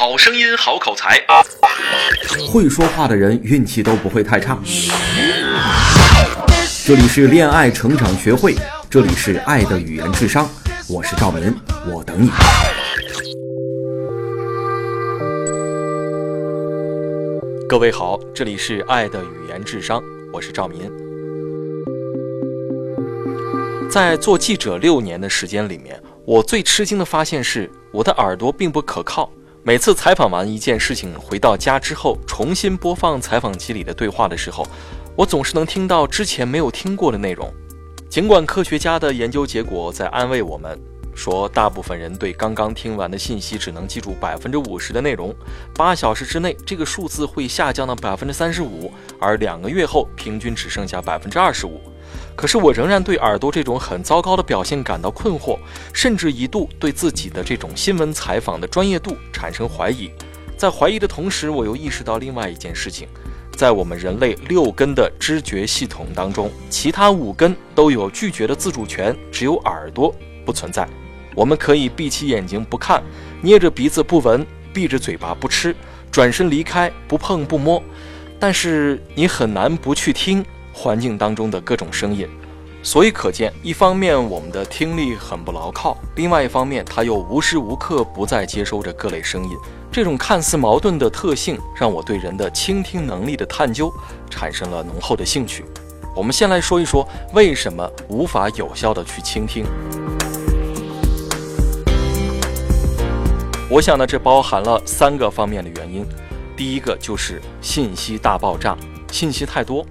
好声音，好口才，会说话的人运气都不会太差。这里是恋爱成长学会，这里是爱的语言智商，我是赵明，我等你。各位好，这里是爱的语言智商，我是赵民。在做记者六年的时间里面，我最吃惊的发现是，我的耳朵并不可靠。每次采访完一件事情，回到家之后，重新播放采访机里的对话的时候，我总是能听到之前没有听过的内容。尽管科学家的研究结果在安慰我们，说大部分人对刚刚听完的信息只能记住百分之五十的内容，八小时之内这个数字会下降到百分之三十五，而两个月后平均只剩下百分之二十五。可是我仍然对耳朵这种很糟糕的表现感到困惑，甚至一度对自己的这种新闻采访的专业度产生怀疑。在怀疑的同时，我又意识到另外一件事情：在我们人类六根的知觉系统当中，其他五根都有拒绝的自主权，只有耳朵不存在。我们可以闭起眼睛不看，捏着鼻子不闻，闭着嘴巴不吃，转身离开，不碰不摸，但是你很难不去听。环境当中的各种声音，所以可见，一方面我们的听力很不牢靠，另外一方面，它又无时无刻不在接收着各类声音。这种看似矛盾的特性，让我对人的倾听能力的探究产生了浓厚的兴趣。我们先来说一说，为什么无法有效的去倾听。我想呢，这包含了三个方面的原因。第一个就是信息大爆炸，信息太多。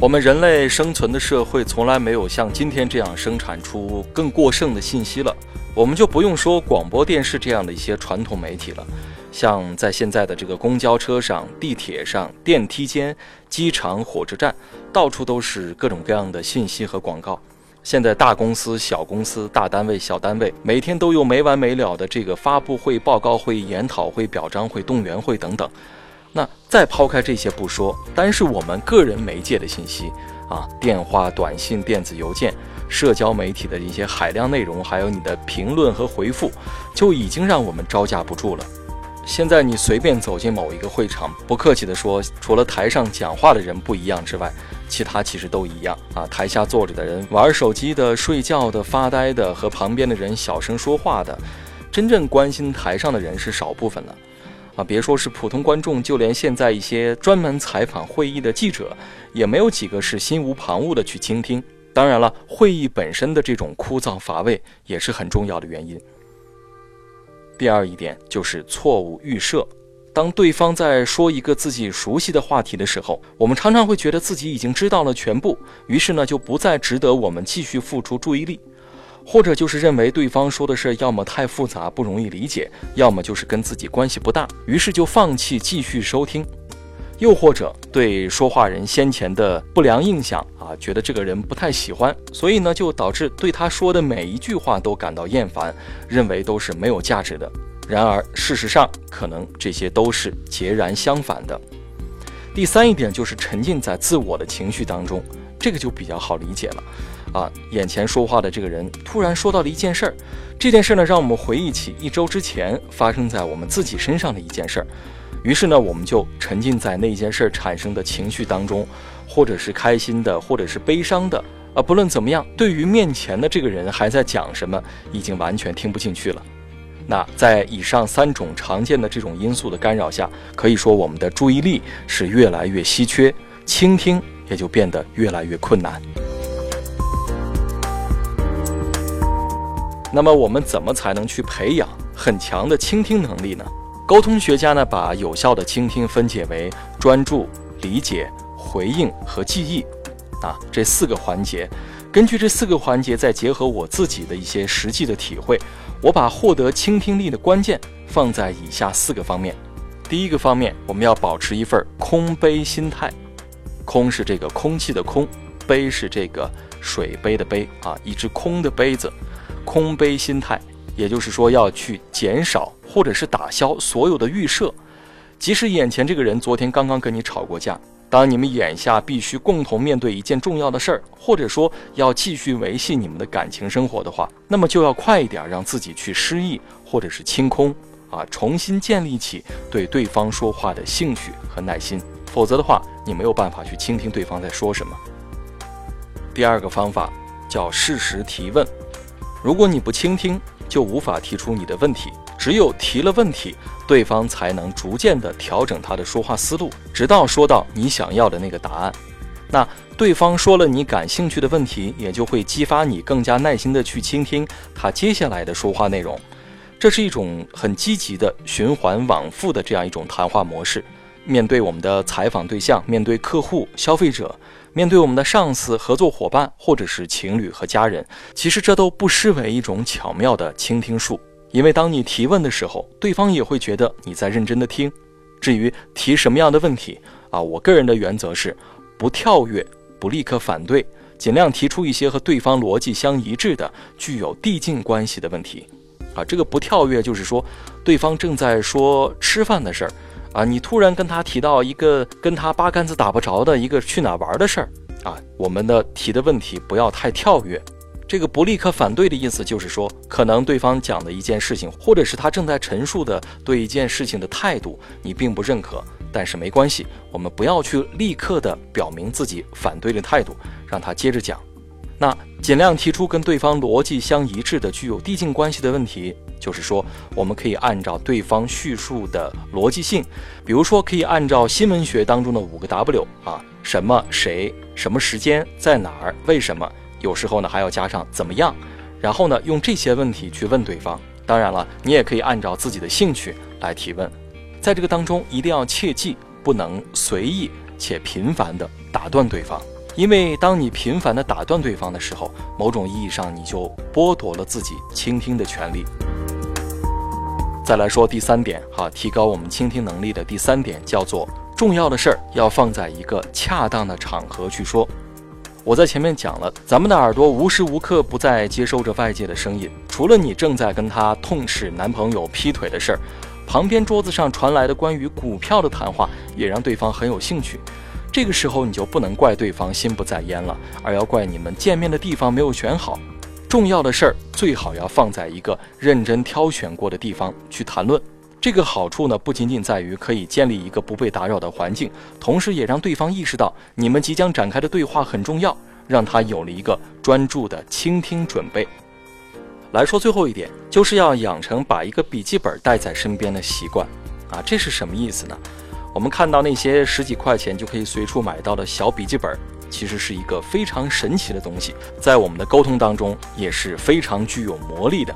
我们人类生存的社会从来没有像今天这样生产出更过剩的信息了。我们就不用说广播电视这样的一些传统媒体了，像在现在的这个公交车上、地铁上、电梯间、机场、火车站，到处都是各种各样的信息和广告。现在大公司、小公司、大单位、小单位，每天都有没完没了的这个发布会、报告会、研讨会、表彰会、动员会等等。那再抛开这些不说，单是我们个人媒介的信息啊，电话、短信、电子邮件、社交媒体的一些海量内容，还有你的评论和回复，就已经让我们招架不住了。现在你随便走进某一个会场，不客气地说，除了台上讲话的人不一样之外，其他其实都一样啊。台下坐着的人，玩手机的、睡觉的、发呆的，和旁边的人小声说话的，真正关心台上的人是少部分了。啊，别说是普通观众，就连现在一些专门采访会议的记者，也没有几个是心无旁骛的去倾听。当然了，会议本身的这种枯燥乏味也是很重要的原因。第二一点就是错误预设，当对方在说一个自己熟悉的话题的时候，我们常常会觉得自己已经知道了全部，于是呢就不再值得我们继续付出注意力。或者就是认为对方说的事要么太复杂不容易理解，要么就是跟自己关系不大，于是就放弃继续收听；又或者对说话人先前的不良印象啊，觉得这个人不太喜欢，所以呢就导致对他说的每一句话都感到厌烦，认为都是没有价值的。然而事实上，可能这些都是截然相反的。第三一点就是沉浸在自我的情绪当中，这个就比较好理解了。啊，眼前说话的这个人突然说到了一件事儿，这件事呢，让我们回忆起一周之前发生在我们自己身上的一件事儿，于是呢，我们就沉浸在那件事儿产生的情绪当中，或者是开心的，或者是悲伤的，啊，不论怎么样，对于面前的这个人还在讲什么，已经完全听不进去了。那在以上三种常见的这种因素的干扰下，可以说我们的注意力是越来越稀缺，倾听也就变得越来越困难。那么我们怎么才能去培养很强的倾听能力呢？沟通学家呢把有效的倾听分解为专注、理解、回应和记忆，啊这四个环节。根据这四个环节，再结合我自己的一些实际的体会，我把获得倾听力的关键放在以下四个方面。第一个方面，我们要保持一份空杯心态。空是这个空气的空，杯是这个水杯的杯啊，一只空的杯子。空杯心态，也就是说要去减少或者是打消所有的预设，即使眼前这个人昨天刚刚跟你吵过架，当你们眼下必须共同面对一件重要的事儿，或者说要继续维系你们的感情生活的话，那么就要快一点让自己去失忆或者是清空，啊，重新建立起对对方说话的兴趣和耐心。否则的话，你没有办法去倾听对方在说什么。第二个方法叫适时提问。如果你不倾听，就无法提出你的问题。只有提了问题，对方才能逐渐的调整他的说话思路，直到说到你想要的那个答案。那对方说了你感兴趣的问题，也就会激发你更加耐心的去倾听他接下来的说话内容。这是一种很积极的循环往复的这样一种谈话模式。面对我们的采访对象，面对客户、消费者，面对我们的上司、合作伙伴，或者是情侣和家人，其实这都不失为一种巧妙的倾听术。因为当你提问的时候，对方也会觉得你在认真的听。至于提什么样的问题啊，我个人的原则是，不跳跃，不立刻反对，尽量提出一些和对方逻辑相一致的、具有递进关系的问题。啊，这个不跳跃就是说，对方正在说吃饭的事儿，啊，你突然跟他提到一个跟他八竿子打不着的一个去哪玩的事儿，啊，我们的提的问题不要太跳跃。这个不立刻反对的意思，就是说，可能对方讲的一件事情，或者是他正在陈述的对一件事情的态度，你并不认可。但是没关系，我们不要去立刻的表明自己反对的态度，让他接着讲。那尽量提出跟对方逻辑相一致的、具有递进关系的问题，就是说，我们可以按照对方叙述的逻辑性，比如说，可以按照新闻学当中的五个 W 啊，什么、谁、什么时间、在哪儿、为什么。有时候呢，还要加上怎么样，然后呢，用这些问题去问对方。当然了，你也可以按照自己的兴趣来提问。在这个当中，一定要切记，不能随意且频繁地打断对方，因为当你频繁地打断对方的时候，某种意义上你就剥夺了自己倾听的权利。再来说第三点，哈，提高我们倾听能力的第三点叫做重要的事儿要放在一个恰当的场合去说。我在前面讲了，咱们的耳朵无时无刻不在接收着外界的声音。除了你正在跟他痛斥男朋友劈腿的事儿，旁边桌子上传来的关于股票的谈话也让对方很有兴趣。这个时候你就不能怪对方心不在焉了，而要怪你们见面的地方没有选好。重要的事儿最好要放在一个认真挑选过的地方去谈论。这个好处呢，不仅仅在于可以建立一个不被打扰的环境，同时也让对方意识到你们即将展开的对话很重要，让他有了一个专注的倾听准备。来说最后一点，就是要养成把一个笔记本带在身边的习惯。啊，这是什么意思呢？我们看到那些十几块钱就可以随处买到的小笔记本，其实是一个非常神奇的东西，在我们的沟通当中也是非常具有魔力的。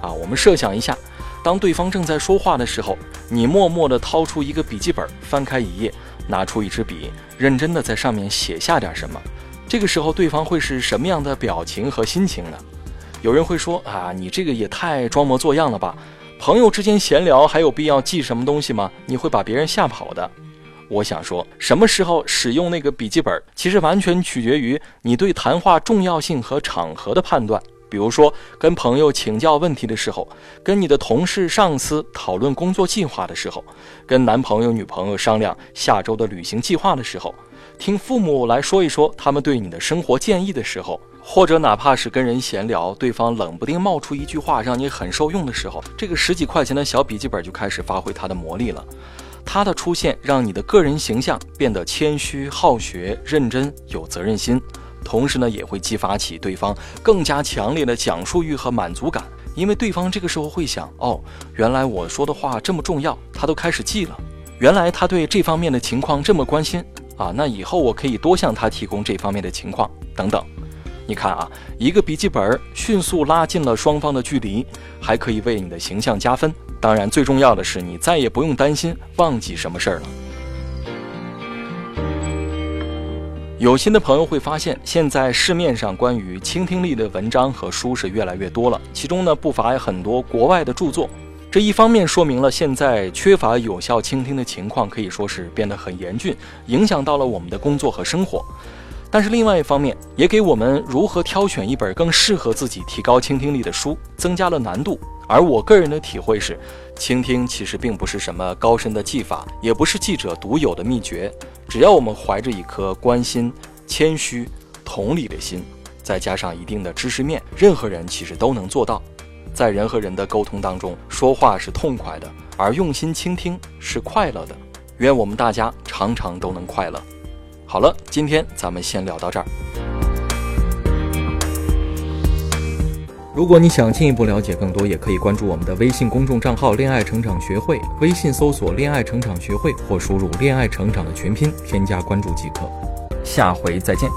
啊，我们设想一下。当对方正在说话的时候，你默默地掏出一个笔记本，翻开一页，拿出一支笔，认真地在上面写下点什么。这个时候，对方会是什么样的表情和心情呢？有人会说：“啊，你这个也太装模作样了吧！朋友之间闲聊还有必要记什么东西吗？你会把别人吓跑的。”我想说，什么时候使用那个笔记本，其实完全取决于你对谈话重要性和场合的判断。比如说，跟朋友请教问题的时候，跟你的同事、上司讨论工作计划的时候，跟男朋友、女朋友商量下周的旅行计划的时候，听父母来说一说他们对你的生活建议的时候，或者哪怕是跟人闲聊，对方冷不丁冒出一句话让你很受用的时候，这个十几块钱的小笔记本就开始发挥它的魔力了。他的出现让你的个人形象变得谦虚、好学、认真、有责任心。同时呢，也会激发起对方更加强烈的讲述欲和满足感，因为对方这个时候会想：哦，原来我说的话这么重要，他都开始记了。原来他对这方面的情况这么关心啊，那以后我可以多向他提供这方面的情况等等。你看啊，一个笔记本迅速拉近了双方的距离，还可以为你的形象加分。当然，最重要的是，你再也不用担心忘记什么事儿了。有心的朋友会发现，现在市面上关于倾听力的文章和书是越来越多了，其中呢不乏很多国外的著作。这一方面说明了现在缺乏有效倾听的情况可以说是变得很严峻，影响到了我们的工作和生活。但是另外一方面，也给我们如何挑选一本更适合自己提高倾听力的书增加了难度。而我个人的体会是，倾听其实并不是什么高深的技法，也不是记者独有的秘诀。只要我们怀着一颗关心、谦虚、同理的心，再加上一定的知识面，任何人其实都能做到。在人和人的沟通当中，说话是痛快的，而用心倾听是快乐的。愿我们大家常常都能快乐。好了，今天咱们先聊到这儿。如果你想进一步了解更多，也可以关注我们的微信公众账号“恋爱成长学会”，微信搜索“恋爱成长学会”或输入“恋爱成长”的全拼，添加关注即可。下回再见。